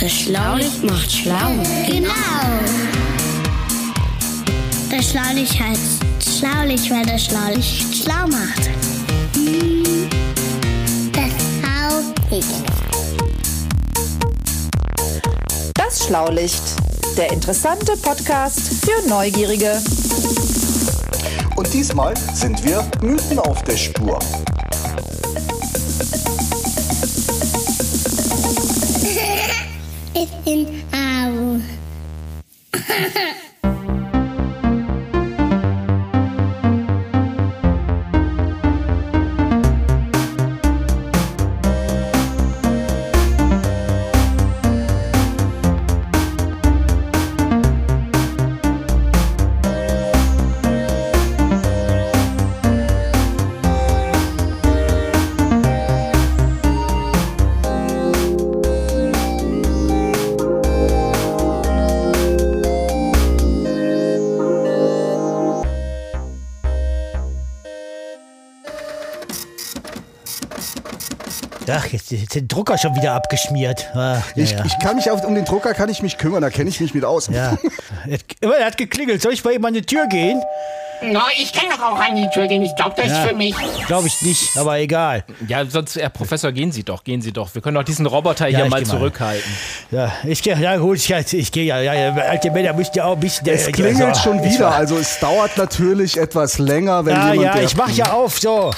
Das Schlaulicht macht schlau. Genau. Das Schlaulicht heißt Schlaulicht, weil das Schlaulicht schlau macht. Das Schlaulicht. Das Schlaulicht, der interessante Podcast für Neugierige. Und diesmal sind wir Mythen auf der Spur. Ich bin Au. Ach, jetzt, jetzt ist der Drucker schon wieder abgeschmiert. Ah, ja, Ich, ja. ich kann mich auf, um den Drucker kann ich mich kümmern, da kenne ich mich mit aus. ja. Er hat- geklingelt. Soll ich bei ihm an die Tür gehen? Na, ich kann doch auch an die Tür gehen. Ich glaube, das Ja. ist für mich. Glaube ich nicht, aber egal. Ja, sonst, Herr Professor, gehen Sie doch, gehen Sie doch. Wir können doch diesen Roboter Ja, hier mal geh mal. zurückhalten. Ja, ich gehe, ja gut, ich, ich gehe ja, ja, ja, alte Männer müsst ja auch ein bisschen... Es äh, klingelt also, schon wieder, war- also es dauert natürlich etwas länger, wenn Ja, jemand... ja, ich mach ja auf, so.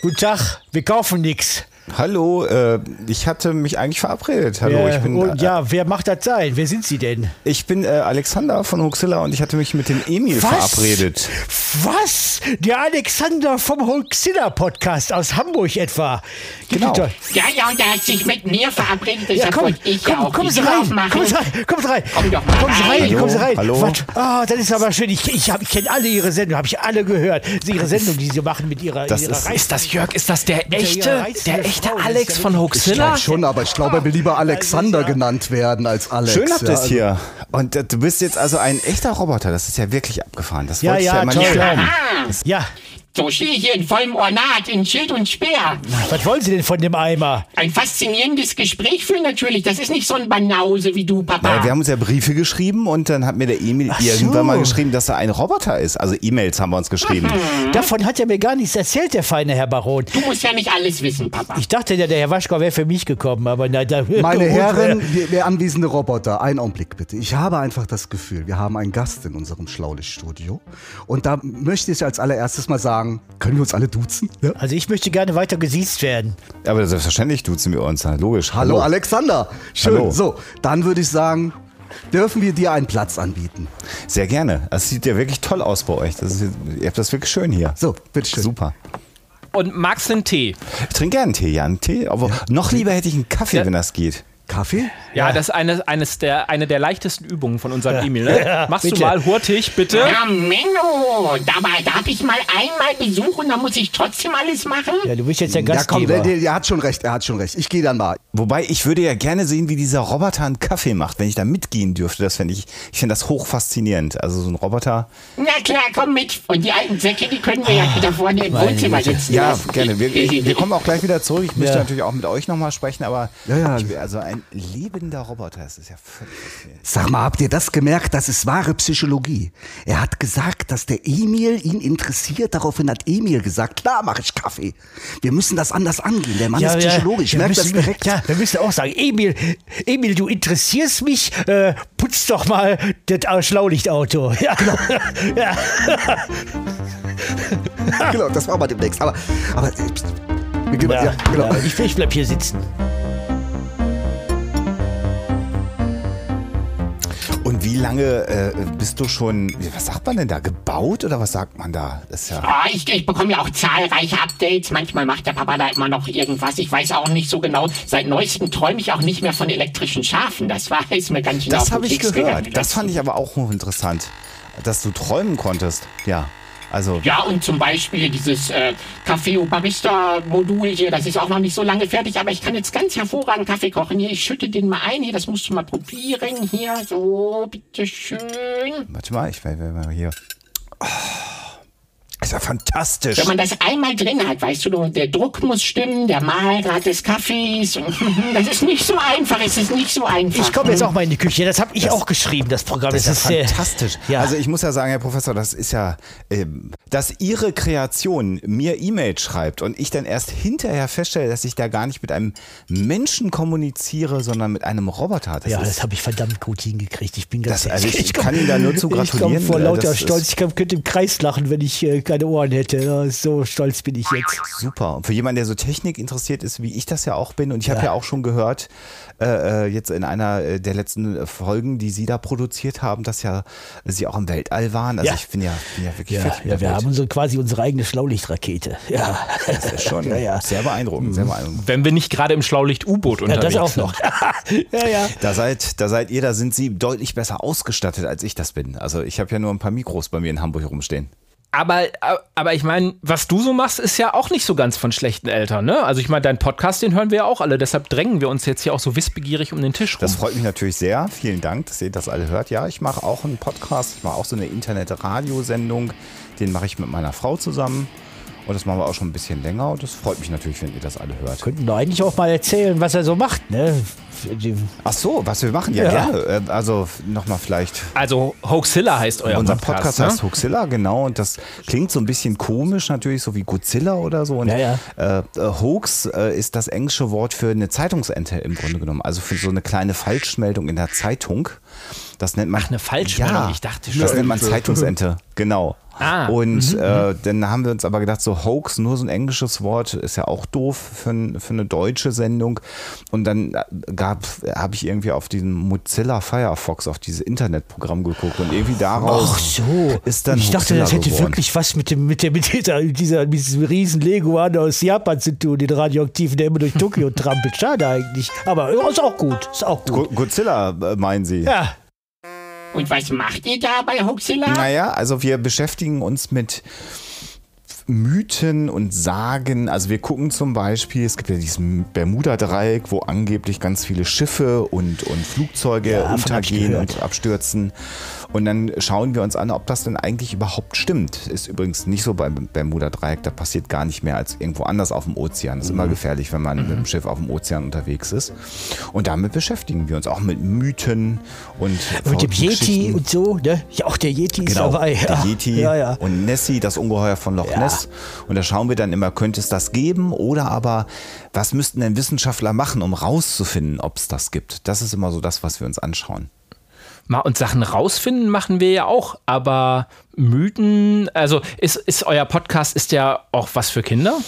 Guten Tag, wir kaufen nix. Hallo, äh, ich hatte mich eigentlich verabredet. Hallo, ich bin, und äh, ja, wer macht das sein? Wer sind Sie denn? ich bin äh, Alexander von Huxilla und ich hatte mich mit dem Emil verabredet. Was? Der Alexander vom Holzilla Podcast aus Hamburg etwa. Genau. doch- Ja, ja, und der hat sich mit mir verabredet. Ja, komm, ich ja komm, auch kommen die Sie rein, kommen Sie rein, kommen Sie rein. Komm doch mal kommen Sie rein, rein. kommen Sie rein. Hallo. Was? Ah, das ist aber schön. Ich, ich, hab- ich kenne alle Ihre Sendungen, habe ich alle gehört. Ihre Sendung, die Sie machen mit Ihrer, Das ihrer ist- Reise- Ist das Jörg? Ist das der echte, der echte Das ist Alex ja von wirklich- Ich Hoaxilla? glaube schon, aber ich glaube, er will lieber Alexander genannt werden als Alex. Schön habt ihr ja, es hier. Und äh, du bist jetzt also ein echter Roboter. Das ist ja wirklich abgefahren. Das Ja, wollte ich ja, ja immer toll. nicht glauben. Ja, so stehe ich hier in vollem Ornat, in Schild und Speer. was wollen Sie denn von dem Eimer? Ein faszinierendes Gespräch führen natürlich. Das ist nicht so ein Banause wie du, Papa. Naja, wir haben uns ja Briefe geschrieben und dann hat mir der Emil Ach irgendwann so. mal geschrieben, dass er ein Roboter ist. Also E-Mails haben wir uns geschrieben. Davon hat er mir gar nichts erzählt, der feine Herr Baron. du musst ja nicht alles wissen, Papa. Ich dachte ja, der Herr Waschkau wäre für mich gekommen, aber na, da, Meine Herren, wir, wir anwesende Roboter, einen Augenblick bitte. Ich habe einfach das Gefühl, wir haben einen Gast in unserem Schlaulichtstudio. Und da möchte ich als allererstes mal sagen, können wir uns alle duzen? Ja? Also ich möchte gerne weiter gesiezt werden. Aber selbstverständlich duzen wir uns. Logisch. Hallo Alexander, schön. Hallo. So, dann würde ich sagen, dürfen wir dir einen Platz anbieten. Sehr gerne. Es sieht ja wirklich toll aus bei euch. Das ist, ihr habt das wirklich schön hier. So, bitteschön. Super. Und magst du einen Tee? Ich trinke gerne einen Tee, ja, einen Tee. Aber noch lieber hätte ich einen Kaffee, Ja. wenn das geht. Kaffee? Ja, das ist eine, eines der, eine der leichtesten Übungen von unserem Emil. Ne? Machst bitte. du mal hurtig, bitte? Ja, Menno, dabei darf ich mal einmal Besuch und dann muss ich trotzdem alles machen? Ja, du bist jetzt der Ja, komm, Gastgeber. der, der, der hat schon recht, er hat schon recht. Ich gehe dann mal. Wobei, ich würde ja gerne sehen, wie dieser Roboter einen Kaffee macht, wenn ich da mitgehen dürfte. Das fände ich, ich finde das hoch faszinierend. Also so ein Roboter. Na klar, komm mit. Und die alten Säcke, die können wir ja da vorne im Wohnzimmer sitzen. Ja, gerne. Wir, wir kommen auch gleich wieder zurück. Ich möchte Ja. natürlich auch mit euch nochmal sprechen, aber Ja, ja. Ich, also ein lebender Roboter. Das ist ja völlig faszinierend. Sag mal, habt ihr das gemerkt? Das ist wahre Psychologie. Er hat gesagt, dass der Emil ihn interessiert. Daraufhin hat Emil gesagt, klar mache ich Kaffee. Wir müssen das anders angehen. Der Mann ist psychologisch. Ich wir merke das müssen- direkt. Ja, wir müssen auch sagen, Emil, Emil, du interessierst mich, äh, putz doch mal das Schlaulichtauto. Ja, ja. Genau, das machen wir demnächst. Aber, aber, äh, wir gehen mal- Ja, ja, genau. ja, ich, ich bleib hier sitzen. Und wie lange äh, bist du schon, was sagt man denn da, gebaut oder was sagt man da? Das ist ja. Ah, ich, ich bekomme ja auch zahlreiche Updates. Manchmal macht der Papa da immer noch irgendwas. Ich weiß auch nicht so genau. Seit neuestem träume ich auch nicht mehr von elektrischen Schafen. Das war ist mir ganz schön Das habe ich Keks gehört. gegangen. Das fand ich aber auch hochinteressant, dass du träumen konntest. Ja, also Ja, und zum Beispiel dieses äh, Kaffee Barista Modul hier, das ist auch noch nicht so lange fertig, aber ich kann jetzt ganz hervorragend Kaffee kochen. Hier, ich schütte den mal ein. Hier, das musst du mal probieren. Hier, so, bitteschön. warte mal, ich will mal hier. Oh, ist ja fantastisch. Wenn man das einmal drin hat, weißt du, der Druck muss stimmen, der Mahlgrad des Kaffees. Das ist nicht so einfach, es ist nicht so einfach. Ich komme jetzt auch mal in die Küche. Das habe ich auch geschrieben, das Programm. Das ist ja fantastisch. ja. Also ich muss ja sagen, Herr Professor, das ist ja, ähm, dass Ihre Kreation mir E-Mail schreibt und ich dann erst hinterher feststelle, dass ich da gar nicht mit einem Menschen kommuniziere, sondern mit einem Roboter. Das ja, ist, das habe ich verdammt gut hingekriegt. Ich bin ganz Das- also ich komm- kann Ihnen da nur zu Ich komme gratulieren. vor lauter das Stolz. Ich kann, könnte im Kreis lachen, wenn ich äh, keine Ohren hätte. Ja, so stolz bin ich jetzt. Super. Und für jemanden, der so Technik interessiert ist, wie ich das ja auch bin, und ich habe ja auch schon gehört, äh, äh, jetzt in einer äh, der letzten Folgen, die Sie da produziert haben, dass ja Sie auch im Weltall waren. Also Ja. ich bin ja, bin ja wirklich Ja, fertig ja wir haben unsere, quasi unsere eigene Schlaulichtrakete. Ja, Das ist schon Ja, ja. sehr beeindruckend, sehr beeindruckend. Wenn wir nicht gerade im Schlaulicht-U-Boot ja unterwegs das auch sind. noch. ja, ja. Da seid, da seid ihr, da sind Sie deutlich besser ausgestattet, als ich das bin. Also ich habe ja nur ein paar Mikros bei mir in Hamburg rumstehen. Aber, aber ich meine, was du so machst, ist ja auch nicht so ganz von schlechten Eltern, ne? Also ich meine, deinen Podcast, den hören wir ja auch alle. Deshalb drängen wir uns jetzt hier auch so wissbegierig um den Tisch rum. Das freut mich natürlich sehr. Vielen Dank, dass ihr das alle hört. Ja, ich mache auch einen Podcast. Ich mache auch so eine Internet-Radiosendung. Den mache ich mit meiner Frau zusammen. Und das machen wir auch schon ein bisschen länger. Und das freut mich natürlich, wenn ihr das alle hört. Könnten doch eigentlich auch mal erzählen, was er so macht. Ne? Ach so, was wir machen? Ja, Ja. gerne. Äh, Also nochmal vielleicht. also Hoaxilla heißt euer Unser Podcast, Podcast ne? heißt Hoaxilla, genau. Und das klingt so ein bisschen komisch, natürlich, so wie Godzilla oder so. Und Ja, ja. Äh, äh, Hoax äh, ist das englische Wort für eine Zeitungsente im Grunde genommen. Also für so eine kleine Falschmeldung in der Zeitung. Das nennt man. Ach, eine Falschmeldung. Ja, Ich dachte Das schon. nennt man Zeitungsente, genau. Ah. Und äh, dann haben wir uns aber gedacht, so Hoax, nur so ein englisches Wort, ist ja auch doof für, für eine deutsche Sendung. Und dann äh, gab, habe ich irgendwie auf diesen Mozilla Firefox, auf dieses Internetprogramm geguckt und irgendwie daraus Ach so. ist dann ich dachte, Hoaxilla das hätte geworden. wirklich was mit dem, mit der, mit dieser, mit dieser, diesem riesen Leguan aus Japan zu tun, den radioaktiven, der immer durch Tokio trampelt. Schade eigentlich. Aber ist auch gut. Ist auch Go gut. Godzilla, äh, meinen Sie? Ja. Und was macht ihr da bei Hoaxilla? Naja, also wir beschäftigen uns mit Mythen und Sagen. Also wir gucken zum Beispiel, es gibt ja dieses Bermuda-Dreieck, wo angeblich ganz viele Schiffe und, und Flugzeuge Ja, untergehen und abstürzen. Und dann schauen wir uns an, ob das denn eigentlich überhaupt stimmt. Ist übrigens nicht so beim Bermuda-Dreieck, da passiert gar nicht mehr als irgendwo anders auf dem Ozean. Das ist Mhm. immer gefährlich, wenn man mit dem Schiff auf dem Ozean unterwegs ist. Und damit beschäftigen wir uns auch mit Mythen und Mit dem Yeti und so, ne? Ja, auch der Yeti ist Genau, dabei. der ja. Yeti Ja, ja. und Nessie, das Ungeheuer von Loch. Ness. Und da schauen wir dann immer, könnte es das geben oder aber, was müssten denn Wissenschaftler machen, um rauszufinden, ob es das gibt? Das ist immer so das, was wir uns anschauen. Und Sachen rausfinden machen wir ja auch, aber Mythen, also ist, ist euer Podcast ist ja auch was für Kinder?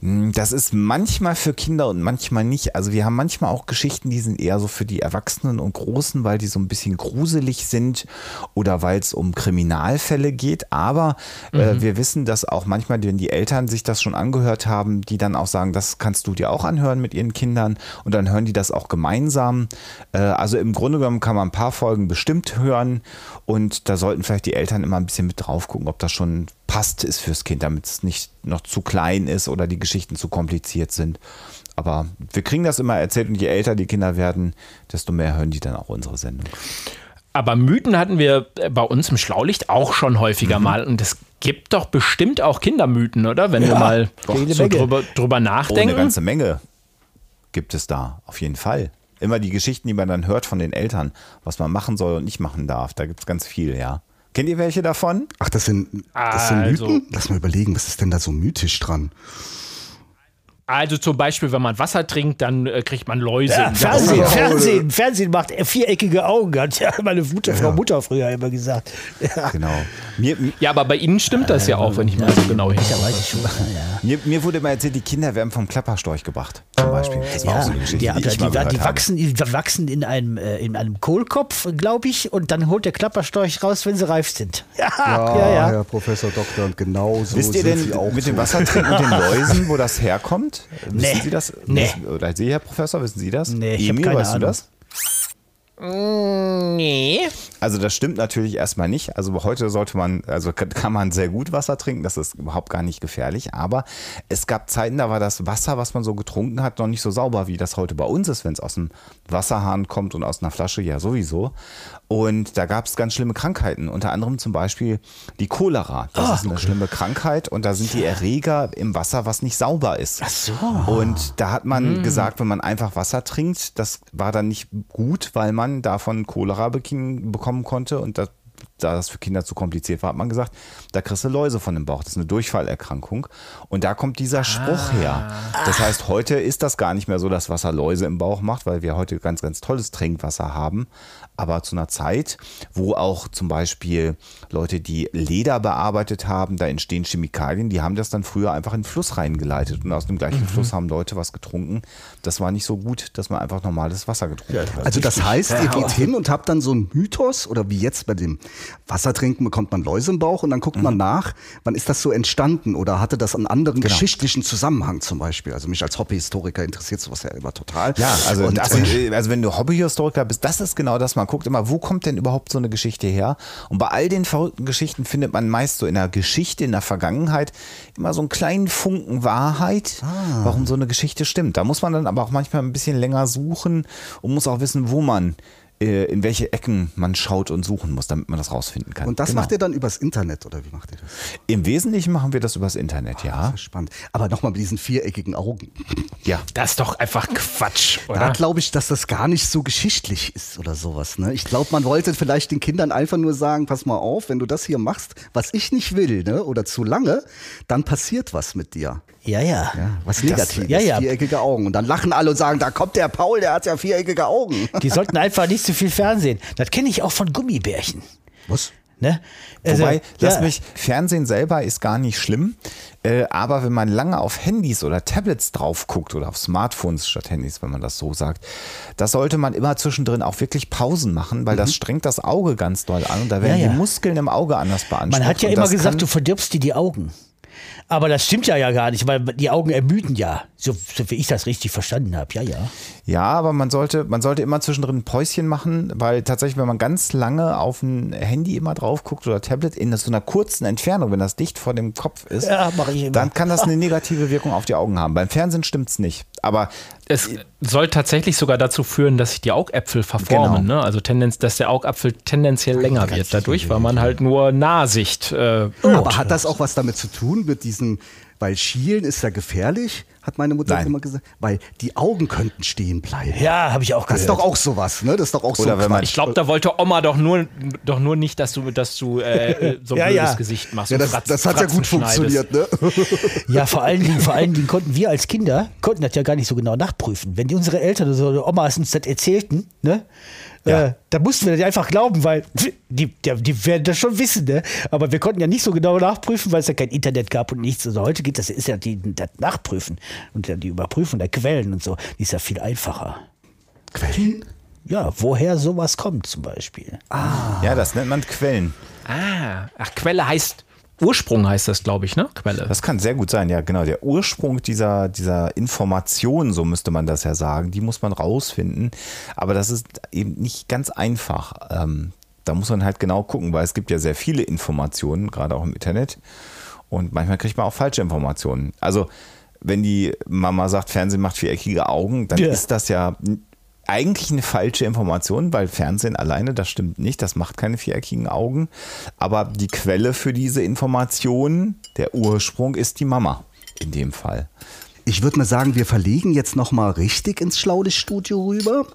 Hm, Das ist manchmal für Kinder und manchmal nicht. Also wir haben manchmal auch Geschichten, die sind eher so für die Erwachsenen und Großen, weil die so ein bisschen gruselig sind oder weil es um Kriminalfälle geht. Aber äh, wir wissen, dass auch manchmal, wenn die Eltern sich das schon angehört haben, die dann auch sagen, das kannst du dir auch anhören mit ihren Kindern und dann hören die das auch gemeinsam. Äh, also im Grunde genommen kann man ein paar Folgen bestimmt hören und da sollten vielleicht die Eltern immer ein bisschen mit drauf gucken, ob das schon passt ist fürs Kind, damit es nicht noch zu klein ist oder die Geschichten zu kompliziert sind. Aber wir kriegen das immer erzählt und je älter die Kinder werden, desto mehr hören die dann auch unsere Sendung. Aber Mythen hatten wir äh, bei uns im Schlaulicht auch schon Mhm. häufiger mal. Und es gibt doch bestimmt auch Kindermythen, oder? Wenn wir mal so drüber, drüber Oh, nachdenken. eine ganze Menge gibt es da, auf jeden Fall. Immer die Geschichten, die man dann hört von den Eltern, was man machen soll und nicht machen darf. Da gibt es ganz viel, ja. Kennt ihr welche davon? Ach, das sind, das sind Also- Mythen? Lass mal überlegen, was ist denn da so mythisch dran? Also zum Beispiel, wenn man Wasser trinkt, dann äh, kriegt man Läuse. Ja, Fernsehen, Gaumen. Fernsehen, Fernsehen macht viereckige Augen, hat ja meine Mutter, Frau Mutter früher immer gesagt. Ja, Genau. Mir, Ja, aber bei Ihnen stimmt das ja auch, wenn ich mal so genau hinschaue. weiß ich schon. Ja. mir, mir wurde mal erzählt, die Kinder werden vom Klapperstorch gebracht, zum Beispiel. Das war auch Ja, so eine Geschichte, die, wachsen, die wachsen in einem, äh, in einem Kohlkopf, glaube ich, und dann holt der Klapperstorch raus, wenn sie reif sind. Ja, ja, ja. Herr Professor Doktor, und genau so Wisst ihr denn mit so. dem Wassertrinken und den Läusen, wo das herkommt? Wissen Nee. Sie das? Nee. Oder Sie, Herr Professor, wissen Sie das? Nee, ich hab Emil, keine weißt Ahnung. du das? Nee. Also das stimmt natürlich erstmal nicht. Also heute sollte man, also kann man sehr gut Wasser trinken, das ist überhaupt gar nicht gefährlich. Aber es gab Zeiten, da war das Wasser, was man so getrunken hat, noch nicht so sauber, wie das heute bei uns ist, wenn es aus dem Wasserhahn kommt und aus einer Flasche ja sowieso. Und da gab es ganz schlimme Krankheiten, unter anderem zum Beispiel die Cholera. Das ist eine schlimme Krankheit und da sind die Erreger im Wasser, was nicht sauber ist. Ach so. Und da hat man gesagt, wenn man einfach Wasser trinkt, das war dann nicht gut, weil man davon Cholera bekin- bekommen konnte und das da das für Kinder zu kompliziert war, hat man gesagt, da kriegst du Läuse von dem Bauch. Das ist eine Durchfallerkrankung. Und da kommt dieser Spruch her. Das heißt, heute ist das gar nicht mehr so, dass Wasser Läuse im Bauch macht, weil wir heute ganz, ganz tolles Trinkwasser haben. Aber zu einer Zeit, wo auch zum Beispiel Leute, die Leder bearbeitet haben, da entstehen Chemikalien, die haben das dann früher einfach in den Fluss reingeleitet. Und aus dem gleichen Fluss haben Leute was getrunken. Das war nicht so gut, dass man einfach normales Wasser getrunken hat. Also das heißt, ihr geht hin und habt dann so einen Mythos oder wie jetzt bei dem Wassertrinken bekommt man Läuse im Bauch und dann guckt Mhm. man nach, wann ist das so entstanden oder hatte das einen anderen Genau. geschichtlichen Zusammenhang zum Beispiel? Also mich als Hobbyhistoriker interessiert sowas ja immer total. Ja, also, und, also, äh, also wenn du Hobbyhistoriker bist, das ist genau das. Man guckt immer, wo kommt denn überhaupt so eine Geschichte her? Und bei all den verrückten Geschichten findet man meist so in der Geschichte, in der Vergangenheit immer so einen kleinen Funken Wahrheit, Ah. warum so eine Geschichte stimmt. Da muss man dann aber auch manchmal ein bisschen länger suchen und muss auch wissen, wo man, in welche Ecken man schaut und suchen muss, damit man das rausfinden kann. und das Genau. macht ihr dann übers Internet oder wie macht ihr das? Im Wesentlichen machen wir das übers Internet, ja. Das ist spannend. Aber nochmal mit diesen viereckigen Augen. Ja. Das ist doch einfach Quatsch, Da oder? glaube ich, dass das gar nicht so geschichtlich ist oder sowas. Ne? Ich glaube, man wollte vielleicht den Kindern einfach nur sagen, pass mal auf, wenn du das hier machst, was ich nicht will, ne? oder zu lange, dann passiert was mit dir. Ja, ja. Ja, was Negatives, ja, ja. viereckige Augen. Und dann lachen alle und sagen, da kommt der Paul, der hat ja viereckige Augen. Die sollten einfach nicht zu viel Fernsehen. Das kenne ich auch von Gummibärchen. Was? Ne? Also, Wobei, lass ja. mich, Fernsehen selber ist gar nicht schlimm, äh, aber wenn man lange auf Handys oder Tablets drauf guckt oder auf Smartphones statt Handys, wenn man das so sagt, das sollte man immer zwischendrin auch wirklich Pausen machen, weil das strengt das Auge ganz doll an und da werden Mhm. Ja, ja. die Muskeln im Auge anders beansprucht. Man hat ja immer gesagt, du verdirbst dir die Augen. Aber das stimmt ja ja gar nicht, weil die Augen ermüden ja. So, so wie ich das richtig verstanden habe. Ja, ja. Ja, aber man sollte, man sollte immer zwischendrin ein Päuschen machen, weil tatsächlich, wenn man ganz lange auf ein Handy immer drauf guckt oder Tablet in so einer kurzen Entfernung, wenn das dicht vor dem Kopf ist, Ja, dann kann das eine negative Wirkung auf die Augen haben. Beim Fernsehen stimmt's nicht. Aber Es soll tatsächlich sogar dazu führen, dass sich die Augäpfel verformen. Genau. Ne? Also Tendenz, dass der Augapfel tendenziell länger wird dadurch, weil man halt nur Nahsicht. Äh, Aber hat das auch was damit zu tun mit diesem, weil Schielen ist ja gefährlich, hat meine Mutter Nein. immer gesagt, weil die Augen könnten stehen bleiben. Ja, habe ich auch Das ist doch auch sowas, ne? Das ist doch auch so Oder wenn man- ich glaube, da wollte Oma doch nur, doch nur nicht, dass du, dass du äh, äh, so ein Ja, blödes ja. Gesicht machst. ja, und das, Fratz- das hat ja Fratzen gut funktioniert, ne? Ja, vor allen, Dingen, vor allen Dingen konnten wir als Kinder, konnten das ja gar nicht so genau nachprüfen. Wenn die unsere Eltern oder so, Omas uns das erzählten, ne? Äh, da mussten wir das einfach glauben, weil die, die, die werden das schon wissen, ne? Aber wir konnten ja nicht so genau nachprüfen, weil es ja kein Internet gab und nichts. Also heute geht das, ist ja die, das Nachprüfen und die Überprüfung der Quellen und so, die ist ja viel einfacher. Quellen? Ja, woher sowas kommt zum Beispiel. ja, das nennt man Quellen. Ah, ach, Quelle heißt, Ursprung heißt das, glaube ich, ne? Quelle. Das kann sehr gut sein, ja, genau. Der Ursprung dieser, dieser Information, so müsste man das ja sagen, die muss man rausfinden. Aber das ist eben nicht ganz einfach. Ähm, da muss man halt genau gucken, weil es gibt ja sehr viele Informationen, gerade auch im Internet. Und manchmal kriegt man auch falsche Informationen. Also, wenn die Mama sagt, Fernsehen macht viereckige Augen, dann Ja. ist das ja eigentlich eine falsche Information, weil Fernsehen alleine, das stimmt nicht, das macht keine viereckigen Augen. Aber die Quelle für diese Information, der Ursprung ist die Mama in dem Fall. Ich würde mal sagen, wir verlegen jetzt noch mal richtig ins Schlaulichtstudio rüber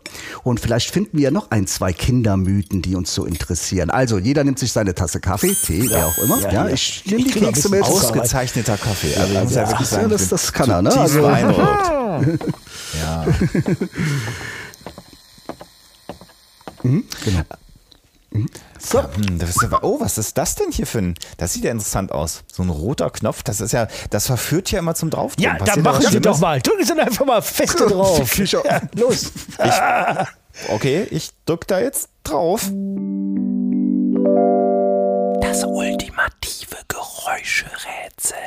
und vielleicht finden wir ja noch ein, zwei Kindermythen, die uns so interessieren. Also jeder nimmt sich seine Tasse Kaffee, Tee, wer auch immer. Ja, Ja, ja. ich nehme die Kekse mit. Aus- Ausgezeichneter Kaffee. Also ja, ja, ja, das- das kann er, ne? Also- ja. So. Hm, das ist aber, oh, was ist das denn hier für ein? Das sieht ja interessant aus. So ein roter Knopf, das ist ja, das verführt ja immer zum Draufdrücken. Ja, dann machen Sie doch mal. Drücken Sie einfach mal feste drauf. Ja, los. Okay, ich drück da jetzt drauf. Das ultimative Geräuscherätsel.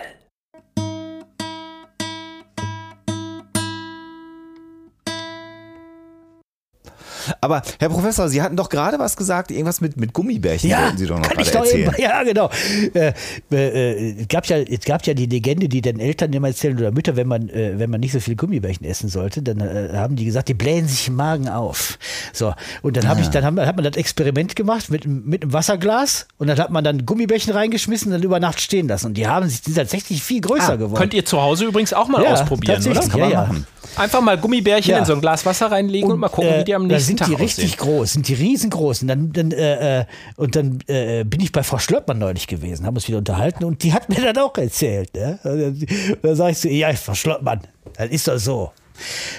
Aber Herr Professor, Sie hatten doch gerade was gesagt, irgendwas mit, mit Gummibärchen Ja, wollten Sie doch noch kann ich doch erzählen. eben, ja, genau. Äh, äh, es, gab ja, es gab ja die Legende, die den Eltern immer erzählen oder Mütter, wenn man, äh, wenn man nicht so viel Gummibärchen essen sollte, dann äh, haben die gesagt, die blähen sich im Magen auf. So, und dann, hab ich, dann haben, hat man das Experiment gemacht mit, einem- mit einem Wasserglas und dann hat man dann Gummibärchen reingeschmissen und dann über Nacht stehen lassen. Und die haben sich die sind tatsächlich viel größer Ah, geworden. könnt ihr zu Hause übrigens auch mal Ja, ausprobieren, oder? tatsächlich, ja, ja. Einfach mal Gummibärchen Ja. in so ein Glas Wasser reinlegen und, mal gucken, äh, wie die am da nächsten sind Tag die aussehen. richtig groß, sind die riesengroß. Und dann, dann, äh, äh, und dann äh, bin ich bei Frau Schlöppmann neulich gewesen, haben uns wieder unterhalten und die hat mir dann auch erzählt. Ne? Und dann, dann sage ich so, ja, Frau Schlöppmann, das ist doch so.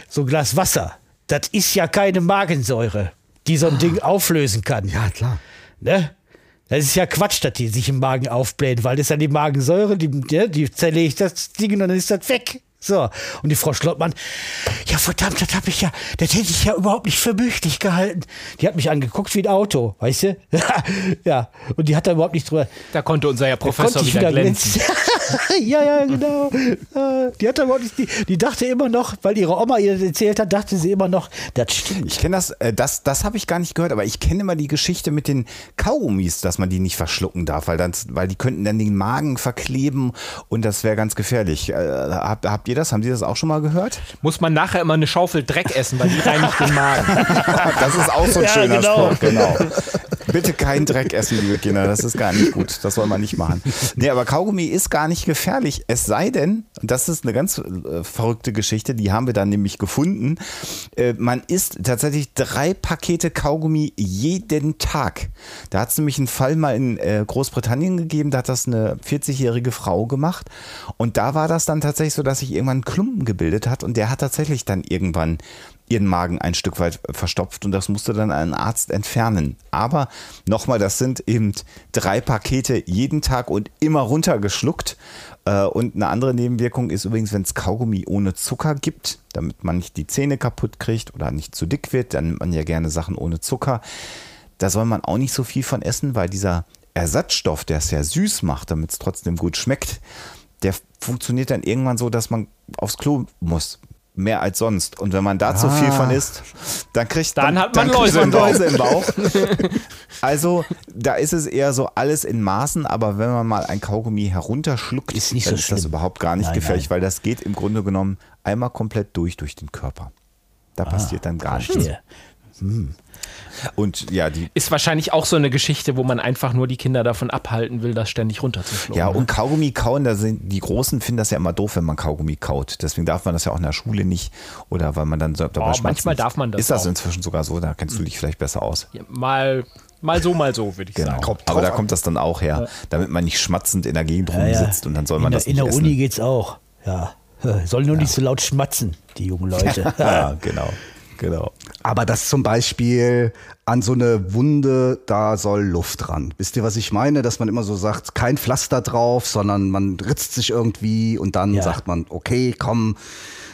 So ein Glas Wasser, das ist ja keine Magensäure, die so ein Ding auflösen kann. Ja, klar. Ne? Das ist ja Quatsch, dass die sich im Magen aufblähen, weil das ist ja die Magensäure, die, ne, die zerlegt das Ding und dann ist das weg. So. Und die Frau Schlottmann, ja verdammt, das habe ich ja, das hätte ich ja überhaupt nicht für möglich gehalten. Die hat mich angeguckt wie ein Auto, weißt du? ja. Und die hat da überhaupt nicht drüber. Da konnte unser Herr Da Professor ich wieder glänzen. ja, ja, genau. Äh, Die hat da überhaupt nicht, die, die dachte immer noch, weil ihre Oma ihr das erzählt hat, dachte sie immer noch, das stimmt. Ich kenne das, äh, das, das habe ich gar nicht gehört, aber ich kenne immer die Geschichte mit den Kaugummis, dass man die nicht verschlucken darf, weil, dann, weil die könnten dann den Magen verkleben und das wäre ganz gefährlich. Äh, habt, habt ihr das? Haben Sie das auch schon mal gehört? Muss man nachher immer eine Schaufel Dreck essen, weil die reinigt den Magen. Das ist auch so ein Ja, schöner genau. Spruch, genau. Bitte keinen Dreck essen, liebe Kinder, das ist gar nicht gut. Das soll man nicht machen. Nee, aber Kaugummi ist gar nicht gefährlich. Es sei denn, das ist eine ganz äh, verrückte Geschichte, die haben wir dann nämlich gefunden. Äh, man isst tatsächlich drei Pakete Kaugummi jeden Tag. Da hat es nämlich einen Fall mal in äh, Großbritannien gegeben, da hat das eine 40-jährige Frau gemacht. Und da war das dann tatsächlich so, dass sich irgendwann ein Klumpen gebildet hat und der hat tatsächlich dann irgendwann ihren Magen ein Stück weit verstopft und das musste dann ein Arzt entfernen. Aber nochmal, das sind eben drei Pakete jeden Tag und immer runtergeschluckt. Äh, Und eine andere Nebenwirkung ist übrigens, wenn es Kaugummi ohne Zucker gibt, damit man nicht die Zähne kaputt kriegt oder nicht zu dick wird, dann nimmt man ja gerne Sachen ohne Zucker. Da soll man auch nicht so viel von essen, weil dieser Ersatzstoff, der es ja süß macht, damit es trotzdem gut schmeckt, der funktioniert dann irgendwann so, dass man aufs Klo muss. Mehr als sonst. Und wenn man da zu viel von isst, dann kriegt Dann hat man kriegt Läuse im Bauch. Läuse im Bauch. Also, da ist es eher so alles in Maßen, aber wenn man mal ein Kaugummi herunterschluckt, Ist nicht dann so ist das überhaupt gar nicht Nein, gefährlich, nein. weil das geht im Grunde genommen einmal komplett durch durch den Körper. Da passiert dann gar nichts. Verstehe. Und ja, die Ist wahrscheinlich auch so eine Geschichte, wo man einfach nur die Kinder davon abhalten will, das ständig runterzuschlucken. Ja, ne? und Kaugummi kauen, da sind die Großen finden das ja immer doof, wenn man Kaugummi kaut. Deswegen darf man das ja auch in der Schule nicht oder weil man dann so dabei Oh, manchmal darf man das Ist das auch. inzwischen sogar so? Da kennst du dich vielleicht besser aus. Ja, mal, mal so, mal so, würde ich Genau. sagen. Aber da kommt das dann auch her, damit man nicht schmatzend in der Gegend Ja, ja. rumsitzt und dann soll man in der, das in nicht der essen. Uni geht's auch. Ja. Soll nur nicht so laut schmatzen, die jungen Leute. Ja, genau. Genau. Aber das zum Beispiel an so eine Wunde, da soll Luft dran. Wisst ihr, was ich meine? Dass man immer so sagt, kein Pflaster drauf, sondern man ritzt sich irgendwie und dann Ja. sagt man, okay, komm,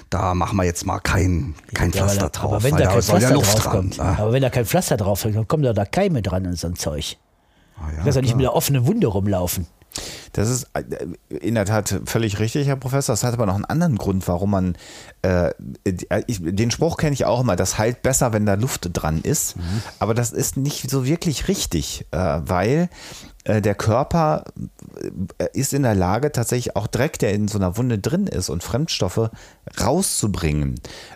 da machen wir jetzt mal kein, kein Ja, aber, Pflaster da, drauf. aber wenn da kein soll Pflaster ja Luft drauf dran. kommt, Ah. aber wenn da kein Pflaster drauf kommt, dann kommen da, da Keime dran und so ein Zeug. Ah, ja, du kannst ja nicht mit einer offenen Wunde rumlaufen. Das ist äh, in der Tat völlig richtig, Herr Professor. Das hat aber noch einen anderen Grund, warum man, äh, ich, den Spruch kenne ich auch immer, das heilt besser, wenn da Luft dran ist. Aber das ist nicht so wirklich richtig, äh, weil äh, der Körper äh, ist in der Lage, tatsächlich auch Dreck, der in so einer Wunde drin ist und Fremdstoffe rauszubringen.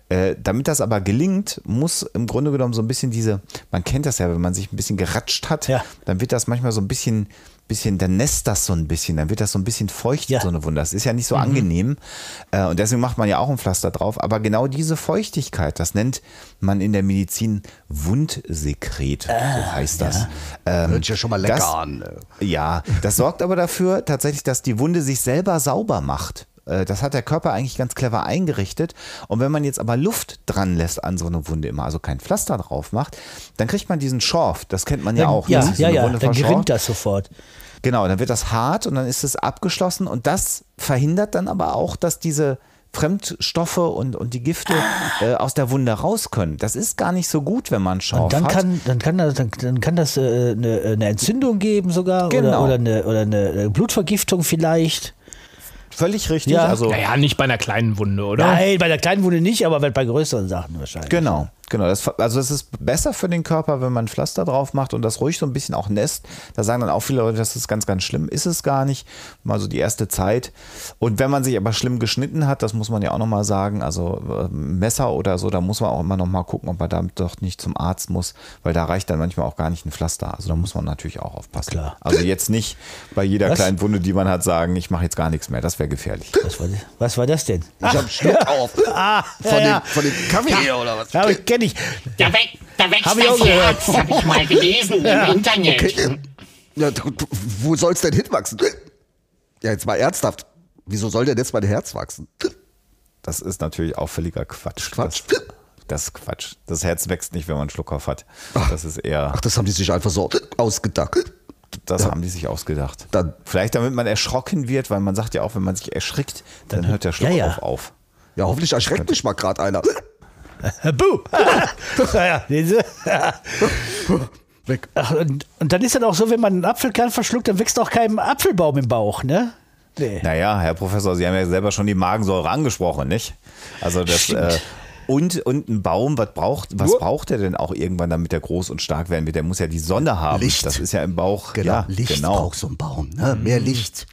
Äh, damit das aber gelingt, muss im Grunde genommen so ein bisschen diese, man kennt das ja, wenn man sich ein bisschen geratscht hat, Ja. dann wird das manchmal so ein bisschen, bisschen, dann nässt das so ein bisschen, dann wird das so ein bisschen feucht, Ja. so eine Wunde. Das ist ja nicht so angenehm. Äh, und deswegen macht man ja auch ein Pflaster drauf. Aber genau diese Feuchtigkeit, das nennt man in der Medizin Wundsekret, so heißt das. Ähm, Hört sich ja schon mal lecker das, an. Ja, das sorgt aber dafür tatsächlich, dass die Wunde sich selber sauber macht. Äh, Das hat der Körper eigentlich ganz clever eingerichtet. Und wenn man jetzt aber Luft dran lässt an so eine Wunde immer, also kein Pflaster drauf macht, dann kriegt man diesen Schorf. Das kennt man ja Dann, auch. ja, so ja, ja, Wunde dann verschorft. gerinnt das sofort. Genau, dann wird das hart und dann ist es abgeschlossen und das verhindert dann aber auch, dass diese Fremdstoffe und, und die Gifte äh, aus der Wunde raus können. Das ist gar nicht so gut, wenn man Und dann kann, dann kann das, dann, dann kann das äh, eine, eine Entzündung geben sogar Genau. oder, oder, eine, oder eine Blutvergiftung vielleicht. Völlig richtig. Ja. Also, Naja, nicht bei einer kleinen Wunde, oder? Nein, bei der kleinen Wunde nicht, aber bei größeren Sachen wahrscheinlich. Genau. Genau, das, also es ist besser für den Körper, wenn man Pflaster drauf macht und das ruhig so ein bisschen auch nässt. Da sagen dann auch viele Leute, das ist ganz, ganz schlimm. Ist es gar nicht. Mal so die erste Zeit. Und wenn man sich aber schlimm geschnitten hat, das muss man ja auch nochmal sagen, also äh, Messer oder so, da muss man auch immer nochmal gucken, ob man damit doch nicht zum Arzt muss, weil da reicht dann manchmal auch gar nicht ein Pflaster. Also da muss man natürlich auch aufpassen. Klar. Also jetzt nicht bei jeder Was? kleinen Wunde, die man hat, sagen, ich mache jetzt gar nichts mehr. Das wäre gefährlich. Was war, das- was war das denn? Ich hab einen Schluck auf. Ah, Von, ja, ja. dem, von dem Kaffee hier oder was? Ja, aber kenn ich. Da, wä da wächst Hab das. Herz, hab ich mal gelesen im Internet. Okay. Ja, wo soll's denn hinwachsen? Ja, jetzt mal ernsthaft. Wieso soll denn jetzt mein Herz wachsen? Das ist natürlich auch völliger Quatsch. Quatsch. Das, das ist Quatsch. Das Herz wächst nicht, wenn man einen Schluckauf hat. Das ist eher, Ach, das haben die sich einfach so ausgedacht. das haben die sich ausgedacht. Dann- Vielleicht damit man erschrocken wird, weil man sagt ja auch, wenn man sich erschrickt, dann hört der Schluckauf Ja, ja. auf. Ja, hoffentlich erschreckt mich mal gerade einer. Buh. ja, ja? Weg. Ach, und, und dann ist dann auch so, wenn man einen Apfelkern verschluckt, dann wächst auch kein Apfelbaum im Bauch, ne? Nee. Naja, Herr Professor, Sie haben ja selber schon die Magensäure angesprochen, nicht? Also das äh, und, und ein Baum, was braucht, was Nur- braucht der denn auch irgendwann, damit der groß und stark werden wird? Der muss ja die Sonne haben. Licht. Das ist ja im Bauch. Genau, ja, Licht genau. braucht so ein Baum. Ne? Mehr Licht.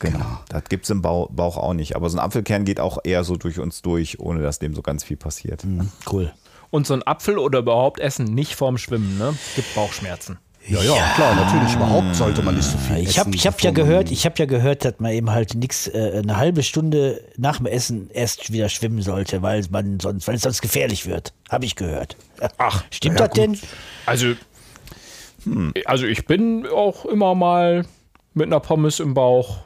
Genau. Das gibt es im Bau, Bauch auch nicht. Aber so ein Apfelkern geht auch eher so durch uns durch, ohne dass dem so ganz viel passiert. Cool. Und so ein Apfel oder überhaupt essen nicht vorm Schwimmen, ne? Gibt Bauchschmerzen. Ja, ja, klar, natürlich. Überhaupt sollte man nicht so viel Ich habe essen, ich hab ja gehört, ich habe ja gehört, dass man eben halt nix äh, eine halbe Stunde nach dem Essen erst wieder schwimmen sollte, weil man sonst, weil es sonst gefährlich wird. Habe ich gehört. Ach, stimmt das denn? Also, also ich bin auch immer mal mit einer Pommes im Bauch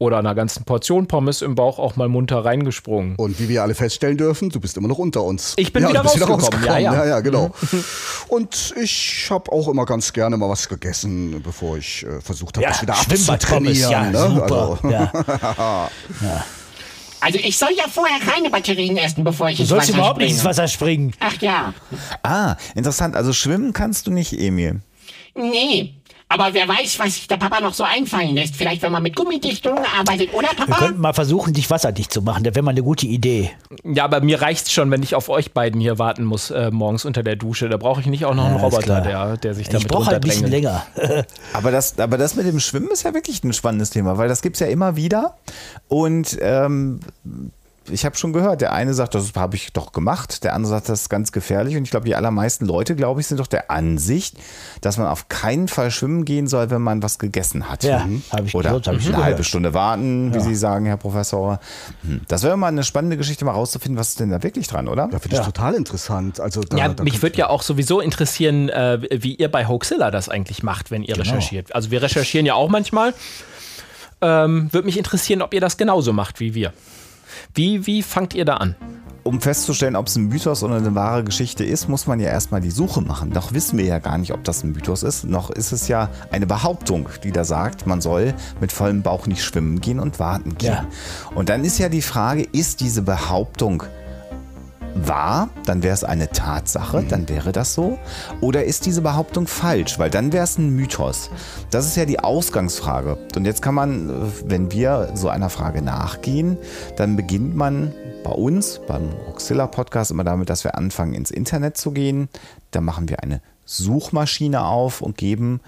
oder einer ganzen Portion Pommes im Bauch auch mal munter reingesprungen. Und wie wir alle feststellen dürfen, du bist immer noch unter uns. Ich bin ja, wieder du bist rausgekommen, ja, ja. ja, ja, genau. Und ich habe auch immer ganz gerne mal was gegessen, bevor ich äh, versucht habe, das wieder abzutrainieren. ja, ne? super. Also, Ja. Also ich soll ja vorher keine Batterien essen, bevor ich Du ins sollst Wasser überhaupt nicht springe. ins Wasser springen. Ach ja, Ah, interessant. Also schwimmen kannst du nicht, Emil. nee. Aber wer weiß, was sich der Papa noch so einfallen lässt. Vielleicht, wenn man mit Gummidichtung arbeitet, oder Wir Papa? könnten mal versuchen, dich wasserdicht zu machen. Das wäre mal eine gute Idee. Ja, aber mir reicht's schon, wenn ich auf euch beiden hier warten muss, äh, morgens unter der Dusche. Da brauche ich nicht auch noch einen Ja, Roboter, der, der sich Ich damit brauche halt ein bisschen länger. Aber das, aber das mit dem Schwimmen ist ja wirklich ein spannendes Thema, weil das gibt es ja immer wieder. Und ähm, ich habe schon gehört, der eine sagt, das habe ich doch gemacht, der andere sagt, das ist ganz gefährlich. Und ich glaube, die allermeisten Leute, glaube ich, sind doch der Ansicht, dass man auf keinen Fall schwimmen gehen soll, wenn man was gegessen hat. Ja, hab ich Oder gehört, hab ich eine gehört. halbe Stunde warten, wie Sie sagen, Herr Professor. Hm. Das wäre mal eine spannende Geschichte, mal rauszufinden, was ist denn da wirklich dran, oder? ja, finde ich total interessant. Also da, Ja, da mich würde ja auch sowieso interessieren, äh, wie ihr bei Hoaxilla das eigentlich macht, wenn ihr Genau. recherchiert. Also wir recherchieren ja auch manchmal. Ähm, würde mich interessieren, ob ihr das genauso macht wie wir. Wie, wie fangt ihr da an? Um festzustellen, ob es ein Mythos oder eine wahre Geschichte ist, muss man ja erstmal die Suche machen. Noch wissen wir ja gar nicht, ob das ein Mythos ist. Noch ist es ja eine Behauptung, die da sagt, man soll mit vollem Bauch nicht schwimmen gehen und warten gehen. Ja. Und dann ist ja die Frage, ist diese Behauptung wahr, dann wäre es eine Tatsache, dann wäre das so. Oder ist diese Behauptung falsch, weil dann wäre es ein Mythos. Das ist ja die Ausgangsfrage. Und jetzt kann man, wenn wir so einer Frage nachgehen, dann beginnt man bei uns, beim Roxilla Podcast, immer damit, dass wir anfangen, ins Internet zu gehen. Da machen wir eine Suchmaschine auf und geben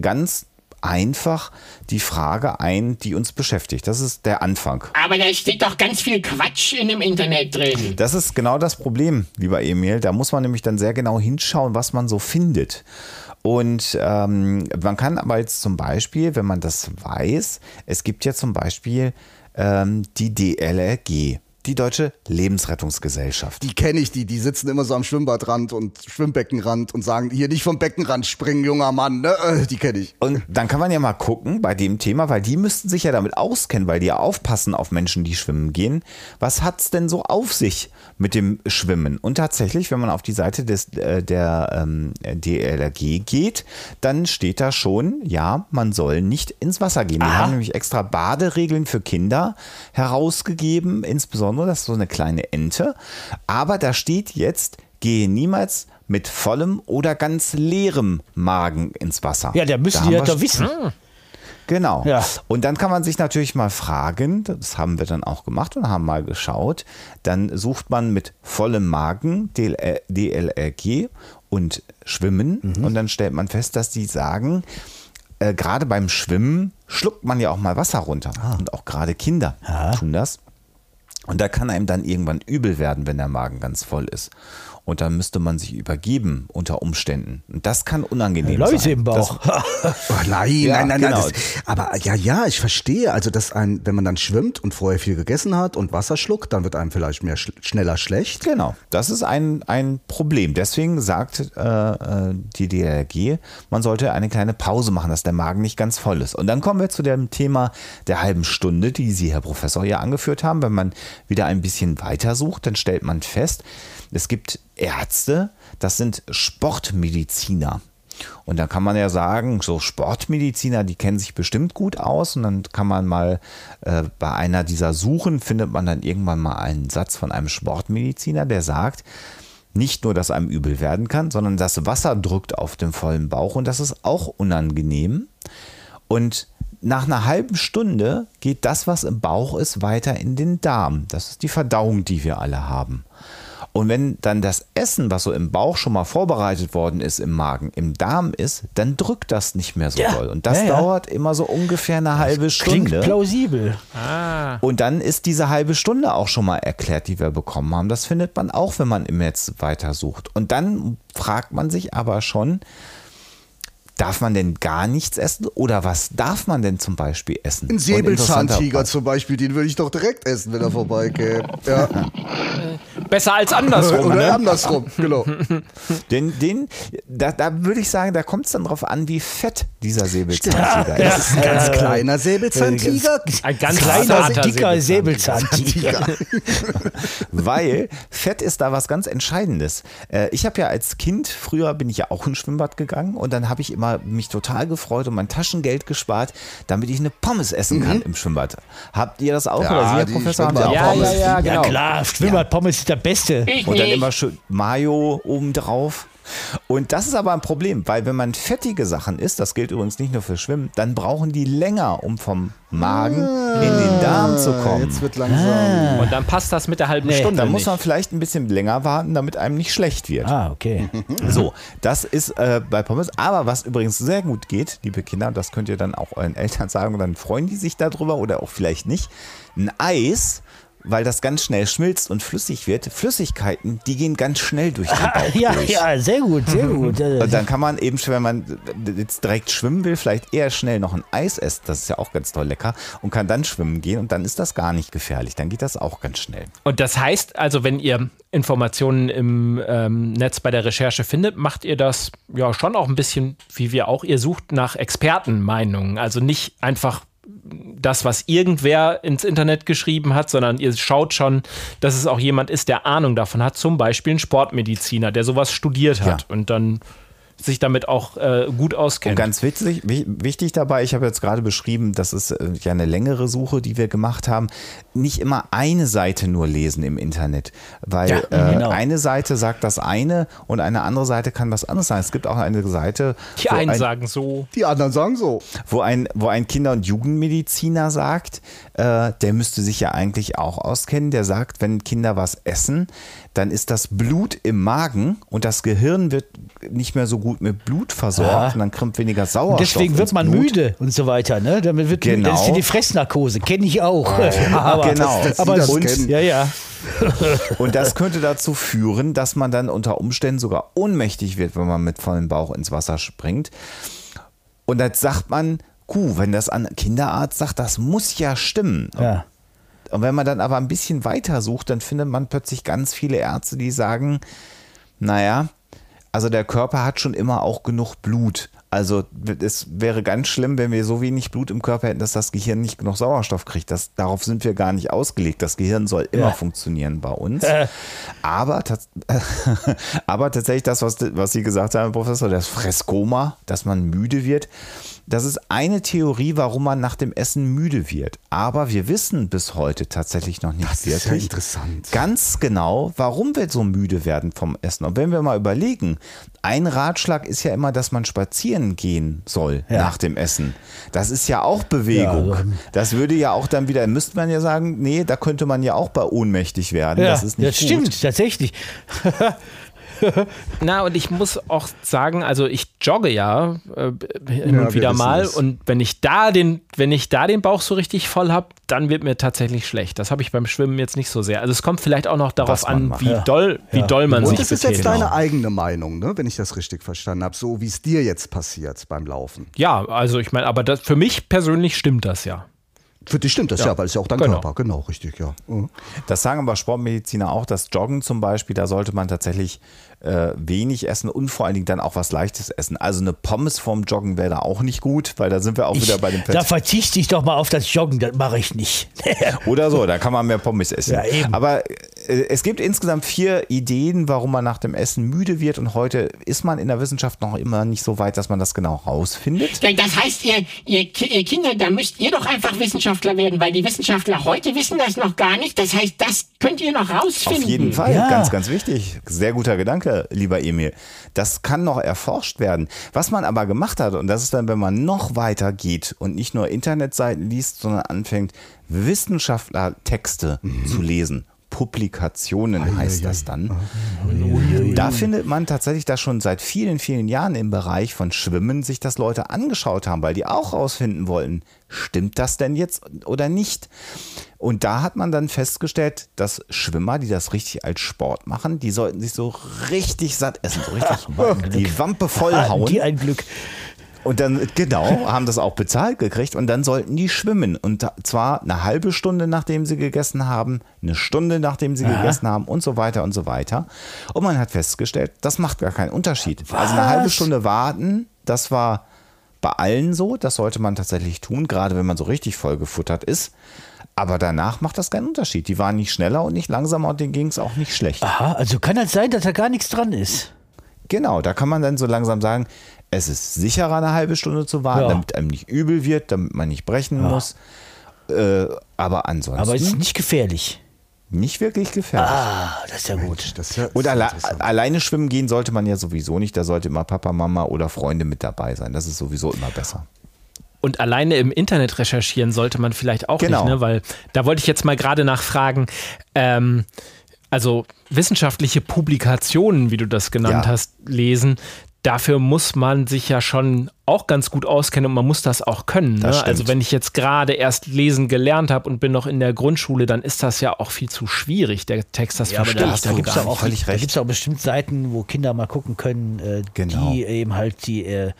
ganz einfach die Frage ein, die uns beschäftigt. Das ist der Anfang. Aber da steht doch ganz viel Quatsch in dem Internet drin. Das ist genau das Problem, lieber Emil. Da muss man nämlich dann sehr genau hinschauen, was man so findet. Und ähm, man kann aber jetzt zum Beispiel, wenn man das weiß, es gibt ja zum Beispiel ähm, die DLRG, die Deutsche Lebensrettungsgesellschaft. Die kenne ich, die, die sitzen immer so am Schwimmbadrand und Schwimmbeckenrand und sagen, hier nicht vom Beckenrand springen, junger Mann, ne? Äh, Die kenne ich. Und dann kann man ja mal gucken bei dem Thema, weil die müssten sich ja damit auskennen, weil die ja aufpassen auf Menschen, die schwimmen gehen. Was hat's denn so auf sich mit dem Schwimmen? Und tatsächlich, wenn man auf die Seite des, äh, der ähm, DLRG geht, dann steht da schon, ja, man soll nicht ins Wasser gehen. Die haben nämlich extra Baderegeln für Kinder herausgegeben, insbesondere, das ist so eine kleine Ente. Aber da steht jetzt, gehe niemals mit vollem oder ganz leerem Magen ins Wasser. Ja, da müssen Da die wir doch wissen. Genau. Ja. Und dann kann man sich natürlich mal fragen, das haben wir dann auch gemacht und haben mal geschaut, dann sucht man mit vollem Magen DL DLRG und Schwimmen Mhm. und dann stellt man fest, dass die sagen, äh, gerade beim Schwimmen schluckt man ja auch mal Wasser runter. Ah. Und auch gerade Kinder tun das. Und da kann einem dann irgendwann übel werden, wenn der Magen ganz voll ist. Und dann müsste man sich übergeben unter Umständen. Und das kann unangenehm Läuse sein. im Bauch. Oh, nein, Ja, nein, nein, genau. nein. Das, aber ja, ja, ich verstehe. Also, dass ein, wenn man dann schwimmt und vorher viel gegessen hat und Wasser schluckt, dann wird einem vielleicht mehr sch schneller schlecht. Genau, das ist ein, ein Problem. Deswegen sagt äh, äh, die DRG, man sollte eine kleine Pause machen, dass der Magen nicht ganz voll ist. Und dann kommen wir zu dem Thema der halben Stunde, die Sie, Herr Professor, ja angeführt haben. Wenn man wieder ein bisschen weiter sucht, dann stellt man fest, es gibt Ärzte, das sind Sportmediziner. Und da kann man ja sagen, so Sportmediziner, die kennen sich bestimmt gut aus. Und dann kann man mal äh, bei einer dieser Suchen, findet man dann irgendwann mal einen Satz von einem Sportmediziner, der sagt, nicht nur, dass einem übel werden kann, sondern das Wasser drückt auf dem vollen Bauch und das ist auch unangenehm. Und nach einer halben Stunde geht das, was im Bauch ist, weiter in den Darm. Das ist die Verdauung, die wir alle haben. Und wenn dann das Essen, was so im Bauch schon mal vorbereitet worden ist im Magen, im Darm ist, dann drückt das nicht mehr so Ja. doll. Und das Ja, ja. dauert immer so ungefähr eine halbe Klingt Stunde. plausibel. Und dann ist diese halbe Stunde auch schon mal erklärt, die wir bekommen haben. Das findet man auch, wenn man im Netz weitersucht. Und dann fragt man sich aber schon, darf man denn gar nichts essen? Oder was darf man denn zum Beispiel essen? Ein Und Säbelzahntiger zum Beispiel, den würde ich doch direkt essen, wenn er vorbeikäme. Ja. Besser als andersrum, Oder ne? andersrum, genau. Den, den, da, da würde ich sagen, da kommt es dann drauf an, wie fett dieser Säbelzahntiger Ja. ist. Ist ein ganz kleiner Säbelzahntiger. Ein ganz Kleiner, dicker Säbelzahntiger. Säbelzahntiger. Weil Fett ist da was ganz Entscheidendes. Äh, Ich habe ja als Kind, früher bin ich ja auch ins Schwimmbad gegangen und dann habe ich immer mich total gefreut und mein Taschengeld gespart, damit ich eine Pommes essen kann im Schwimmbad. Habt ihr das auch? Ja, oder Sie, Herr Professor, haben Sie auch Ja, Pommes? ja, ja, Ja genau. klar, Schwimmbad-Pommes ist der Beste. Ich Und dann nicht. immer schön Mayo obendrauf. Und das ist aber ein Problem, weil wenn man fettige Sachen isst, das gilt übrigens nicht nur für Schwimmen, dann brauchen die länger, um vom Magen in den Darm zu kommen. Jetzt wird langsam. Und dann passt das mit der halben Nee, Stunde Da muss nicht. man vielleicht ein bisschen länger warten, damit einem nicht schlecht wird. Ah, okay. So, das ist äh, bei Pommes. Aber was übrigens sehr gut geht, liebe Kinder, das könnt ihr dann auch euren Eltern sagen, und dann freuen die sich darüber oder auch vielleicht nicht. Ein Eis, weil das ganz schnell schmilzt und flüssig wird. Flüssigkeiten, die gehen ganz schnell durch den Bauch Ja, durch. ja, sehr gut, sehr gut. Und dann kann man eben, wenn man jetzt direkt schwimmen will, vielleicht eher schnell noch ein Eis essen. Das ist ja auch ganz toll lecker. Und kann dann schwimmen gehen. Und dann ist das gar nicht gefährlich. Dann geht das auch ganz schnell. Und das heißt also, wenn ihr Informationen im ähm, Netz bei der Recherche findet, macht ihr das ja schon auch ein bisschen, wie wir auch. Ihr sucht nach Expertenmeinungen. Also nicht einfach das, was irgendwer ins Internet geschrieben hat, sondern ihr schaut schon, dass es auch jemand ist, der Ahnung davon hat. Zum Beispiel ein Sportmediziner, der sowas studiert hat Ja. und dann sich damit auch äh, gut Und auskennt. ganz witzig, wi- wichtig dabei, ich habe jetzt gerade beschrieben, das ist äh, ja eine längere Suche, die wir gemacht haben. Nicht immer eine Seite nur lesen im Internet, weil Ja, äh, genau. eine Seite sagt das eine und eine andere Seite kann was anderes sein. Es gibt auch eine Seite, Die wo einen ein, sagen so. Die anderen sagen so. wo ein, wo ein Kinder- und Jugendmediziner sagt, äh, der müsste sich ja eigentlich auch auskennen, der sagt, wenn Kinder was essen, dann ist das Blut im Magen und das Gehirn wird nicht mehr so gut mit Blut versorgt Ja. und dann kommt weniger Sauerstoff. Und deswegen wird man Blut. müde und so weiter. Ne? Damit wird Genau. Das ist die Fressnarkose, kenne ich auch. aber, genau. dass Sie aber das und, ja, ja. Und das könnte dazu führen, dass man dann unter Umständen sogar ohnmächtig wird, wenn man mit vollem Bauch ins Wasser springt. Und jetzt sagt man, Kuh, wenn das ein Kinderarzt sagt, das muss ja stimmen. ja. Und wenn man dann aber ein bisschen weiter sucht, dann findet man plötzlich ganz viele Ärzte, die sagen, naja, also der Körper hat schon immer auch genug Blut. Also es wäre ganz schlimm, wenn wir so wenig Blut im Körper hätten, dass das Gehirn nicht genug Sauerstoff kriegt. Das, darauf sind wir gar nicht ausgelegt. Das Gehirn soll immer Ja. funktionieren bei uns. Äh. Aber, aber tatsächlich das, was, was Sie gesagt haben, Professor, das Fresskoma, dass man müde wird, Das ist eine Theorie, warum man nach dem Essen müde wird. Aber wir wissen bis heute tatsächlich noch nicht Das ist ja wirklich interessant. ganz genau, warum wir so müde werden vom Essen. Und wenn wir mal überlegen, ein Ratschlag ist ja immer, dass man spazieren gehen soll Ja. nach dem Essen. Das ist ja auch Bewegung. Ja, also- das würde ja auch dann wieder, müsste man ja sagen, nee, da könnte man ja auch bei ohnmächtig werden. Ja, das ist nicht das gut. stimmt, tatsächlich. Na, und ich muss auch sagen, also ich jogge ja äh, hin Ja, und wieder mal. es. Und wenn ich da den, wenn ich da den Bauch so richtig voll habe, dann wird mir tatsächlich schlecht. Das habe ich beim Schwimmen jetzt nicht so sehr. Also es kommt vielleicht auch noch darauf an, macht. wie Ja. doll, wie Ja. doll man Und sich das ist jetzt deine eigene Meinung, ne? wenn ich das richtig verstanden habe, so wie es dir jetzt passiert beim Laufen. Ja, also ich meine, aber das, für mich persönlich stimmt das ja. Für dich stimmt das ja, weil es ja auch dein Genau. Körper, genau, richtig, ja. Mhm. Das sagen aber Sportmediziner auch, das Joggen zum Beispiel, da sollte man tatsächlich äh, wenig essen und vor allen Dingen dann auch was Leichtes essen. Also eine Pommes vorm Joggen wäre da auch nicht gut, weil da sind wir auch wieder bei dem da Fett. verzichte ich doch mal auf das Joggen, das mache ich nicht. Oder so, da kann man mehr Pommes essen. Ja, eben. Aber äh, es gibt insgesamt vier Ideen, warum man nach dem Essen müde wird und heute ist man in der Wissenschaft noch immer nicht so weit, dass man das genau rausfindet. Das heißt, ihr, ihr, ihr Kinder, da müsst ihr doch einfach Wissenschaftler werden, weil die Wissenschaftler heute wissen das noch gar nicht. Das heißt, das könnt ihr noch rausfinden. Auf jeden Fall, Ja. ganz, ganz wichtig. Sehr guter Gedanke, lieber Emil. Das kann noch erforscht werden. Was man aber gemacht hat, und das ist dann, wenn man noch weiter geht und nicht nur Internetseiten liest, sondern anfängt, Wissenschaftlertexte zu lesen. Publikationen heißt das dann. Da findet man tatsächlich, dass schon seit vielen, vielen Jahren im Bereich von Schwimmen sich das Leute angeschaut haben, weil die auch rausfinden wollten, stimmt das denn jetzt oder nicht? Und da hat man dann festgestellt, dass Schwimmer, die das richtig als Sport machen, die sollten sich so richtig satt essen, so richtig die Wampe vollhauen. Die ein Glück. Und dann, genau, haben das auch bezahlt gekriegt und dann sollten die schwimmen. Und zwar eine halbe Stunde, nachdem sie gegessen haben, eine Stunde, nachdem sie gegessen haben und so weiter und so weiter. Und man hat festgestellt, das macht gar keinen Unterschied. Also eine halbe Stunde warten, das war bei allen so, das sollte man tatsächlich tun, gerade wenn man so richtig voll gefuttert ist. Aber danach macht das keinen Unterschied. Die waren nicht schneller und nicht langsamer und denen ging es auch nicht schlecht. Aha, also kann das sein, dass da gar nichts dran ist. Genau, da kann man dann so langsam sagen, es ist sicherer, eine halbe Stunde zu warten, Ja. damit einem nicht übel wird, damit man nicht brechen muss. Äh, aber ansonsten Aber es ist nicht gefährlich. nicht wirklich gefährlich. Ah, das ist ja gut. Das ist ja, Und alle, alleine schwimmen gehen sollte man ja sowieso nicht. Da sollte immer Papa, Mama oder Freunde mit dabei sein. Das ist sowieso immer besser. Und alleine im Internet recherchieren sollte man vielleicht auch Genau. nicht, ne? weil da wollte ich jetzt mal gerade nachfragen, ähm, also wissenschaftliche Publikationen, wie du das genannt Ja. hast, lesen, dafür muss man sich ja schon auch ganz gut auskennen und man muss das auch können. Das Ne? Also wenn ich jetzt gerade erst lesen gelernt habe und bin noch in der Grundschule, dann ist das ja auch viel zu schwierig, der Text, das Ja, verstehe da, ich da gibt es auch, nicht. völlig da recht. gibt's auch bestimmt Seiten, wo Kinder mal gucken können, äh, Genau. die eben halt die, äh,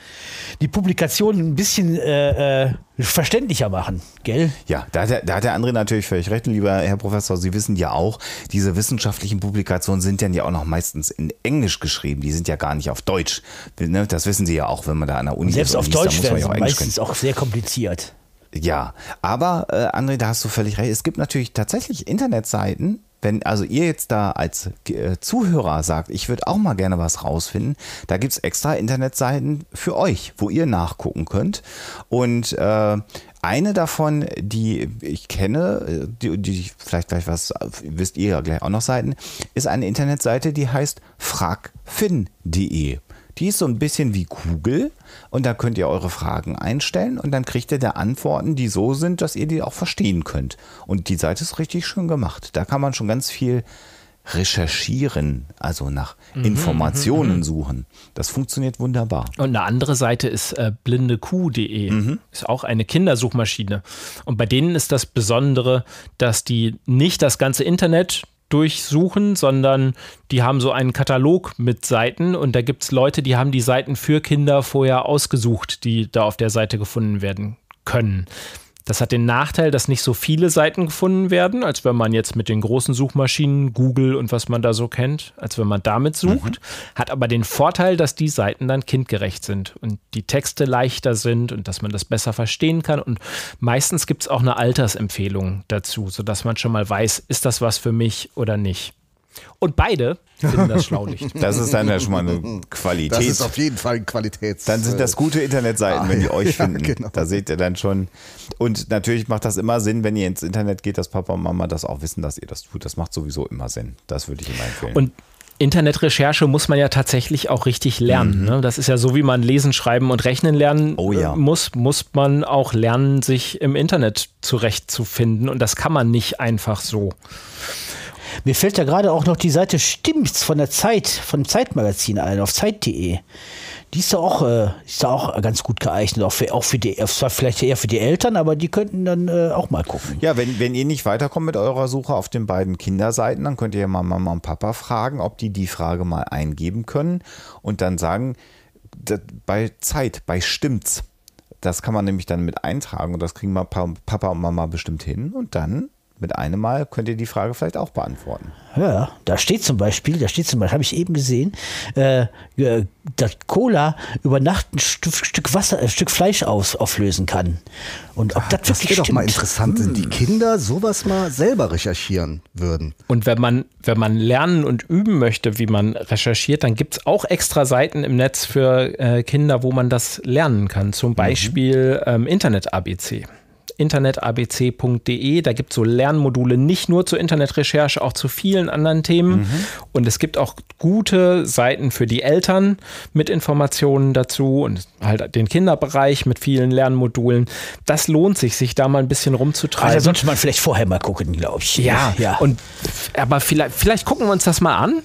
die Publikationen ein bisschen äh, äh, verständlicher machen, gell? Ja, da hat, der, da hat der André natürlich völlig recht, lieber Herr Professor. Sie wissen ja auch, diese wissenschaftlichen Publikationen sind dann ja auch noch meistens in Englisch geschrieben. Die sind ja gar nicht auf Deutsch. Ne, Das wissen Sie ja auch, wenn man da an der Uni Selbst auf Deutsch auch Englisch meistens auch sehr kompliziert. Ja, aber äh, André, da hast du völlig recht. Es gibt natürlich tatsächlich Internetseiten. Wenn also ihr jetzt da als äh, Zuhörer sagt, ich würde auch mal gerne was rausfinden, da gibt es extra Internetseiten für euch, wo ihr nachgucken könnt. Und äh, eine davon, die ich kenne, äh, die, die vielleicht gleich was, wisst ihr ja gleich auch noch Seiten, ist eine Internetseite, die heißt fragfin.de. Die ist so ein bisschen wie Google und da könnt ihr eure Fragen einstellen und dann kriegt ihr da Antworten, die so sind, dass ihr die auch verstehen könnt. Und die Seite ist richtig schön gemacht. Da kann man schon ganz viel recherchieren, also nach Informationen suchen. Das funktioniert wunderbar. Und eine andere Seite ist äh, blindekuh.de. Mhm. Ist auch eine Kindersuchmaschine. Und bei denen ist das Besondere, dass die nicht das ganze Internet durchsuchen, sondern die haben so einen Katalog mit Seiten und da gibt es Leute, die haben die Seiten für Kinder vorher ausgesucht, die da auf der Seite gefunden werden können. Das hat den Nachteil, dass nicht so viele Seiten gefunden werden, als wenn man jetzt mit den großen Suchmaschinen, Google und was man da so kennt, als wenn man damit sucht. Hat aber den Vorteil, dass die Seiten dann kindgerecht sind und die Texte leichter sind und dass man das besser verstehen kann. Und meistens gibt es auch eine Altersempfehlung dazu, sodass man schon mal weiß, ist das was für mich oder nicht. Und beide finden das Schlaulicht. Das ist dann ja schon mal eine Qualität. Das ist auf jeden Fall ein Qualitäts. Dann sind das gute Internetseiten, Ah, wenn die euch ja, finden. genau. Da seht ihr dann schon. Und natürlich macht das immer Sinn, wenn ihr ins Internet geht, dass Papa und Mama das auch wissen, dass ihr das tut. Das macht sowieso immer Sinn. Das würde ich immer empfehlen. Und Internetrecherche muss man ja tatsächlich auch richtig lernen. Ne? Das ist ja so, wie man lesen, schreiben und rechnen lernen Mhm. Oh ja. äh, muss, muss man auch lernen, sich im Internet zurechtzufinden. Und das kann man nicht einfach so. Mir fällt da gerade auch noch die Seite Stimmt's von der Zeit, von Zeitmagazin ein, auf Zeit.de. Die ist da auch, äh, ist da auch ganz gut geeignet, auch für, auch für die, zwar vielleicht eher für die Eltern, aber die könnten dann äh, auch mal gucken. Ja, wenn, wenn ihr nicht weiterkommt mit eurer Suche auf den beiden Kinderseiten, dann könnt ihr ja mal Mama und Papa fragen, ob die die Frage mal eingeben können und dann sagen, bei Zeit, bei Stimmt's. Das kann man nämlich dann mit eintragen und das kriegen Papa und Mama bestimmt hin und dann mit einem Mal könnt ihr die Frage vielleicht auch beantworten. Ja, da steht zum Beispiel, da steht zum Beispiel, habe ich eben gesehen, äh, äh, dass Cola über Nacht ein Stück, Stück Wasser, ein Stück Fleisch aus, auflösen kann. Und ob das Das wirklich wäre doch mal stimmt. interessant, wenn die Kinder sowas mal selber recherchieren würden. Und wenn man, wenn man lernen und üben möchte, wie man recherchiert, dann gibt es auch extra Seiten im Netz für äh, Kinder, wo man das lernen kann. Zum Beispiel ähm, Internet-ABC. internetabc.de. Da gibt es so Lernmodule nicht nur zur Internetrecherche, auch zu vielen anderen Themen. Und es gibt auch gute Seiten für die Eltern mit Informationen dazu und halt den Kinderbereich mit vielen Lernmodulen. Das lohnt sich, sich da mal ein bisschen rumzutreiben. Also sollte man vielleicht vorher mal gucken, glaube ich. Ja, ja. Und aber vielleicht, vielleicht gucken wir uns das mal an.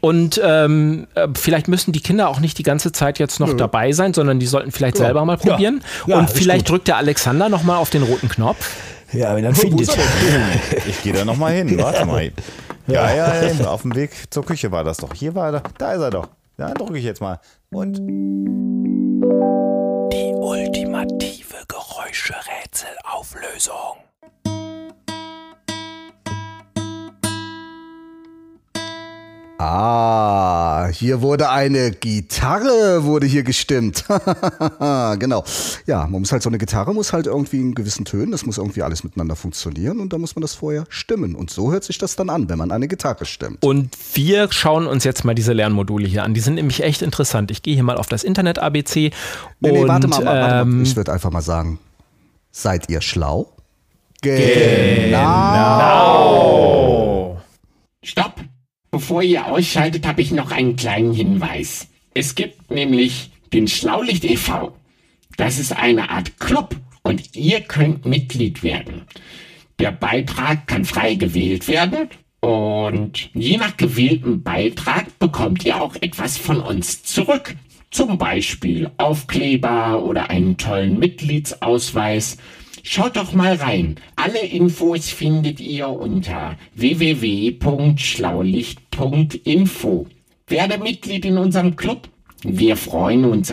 Und ähm, äh, vielleicht müssen die Kinder auch nicht die ganze Zeit jetzt noch dabei sein, sondern die sollten vielleicht selber mal Ja. probieren. Ja, und ist vielleicht gut. drückt der Alexander noch mal auf den roten Knopf. ja, wenn er findet. Ich gehe da nochmal hin, warte mal. Ja, ja, ja, auf dem Weg zur Küche war das doch. Hier war er, da ist er doch. Da drücke ich jetzt mal. Und Die ultimative Geräusche-Rätsel-Auflösung. Ah, hier wurde eine Gitarre, wurde hier gestimmt. genau. Ja, man muss halt so eine Gitarre muss halt irgendwie in gewissen Tönen, das muss irgendwie alles miteinander funktionieren und da muss man das vorher stimmen. Und so hört sich das dann an, wenn man eine Gitarre stimmt. Und wir schauen uns jetzt mal diese Lernmodule hier an. Die sind nämlich echt interessant. Ich gehe hier mal auf das Internet ABC. Nee, nee, und, warte mal, warte mal. ähm, Ich würde einfach mal sagen, seid ihr schlau? Genau. Stopp! Bevor ihr ausschaltet, habe ich noch einen kleinen Hinweis. Es gibt nämlich den Schlaulicht e.V. Das ist eine Art Club und ihr könnt Mitglied werden. Der Beitrag kann frei gewählt werden und je nach gewähltem Beitrag bekommt ihr auch etwas von uns zurück. Zum Beispiel Aufkleber oder einen tollen Mitgliedsausweis. Schaut doch mal rein. Alle Infos findet ihr unter www.schlaulicht.info. Werde Mitglied in unserem Club. Wir freuen uns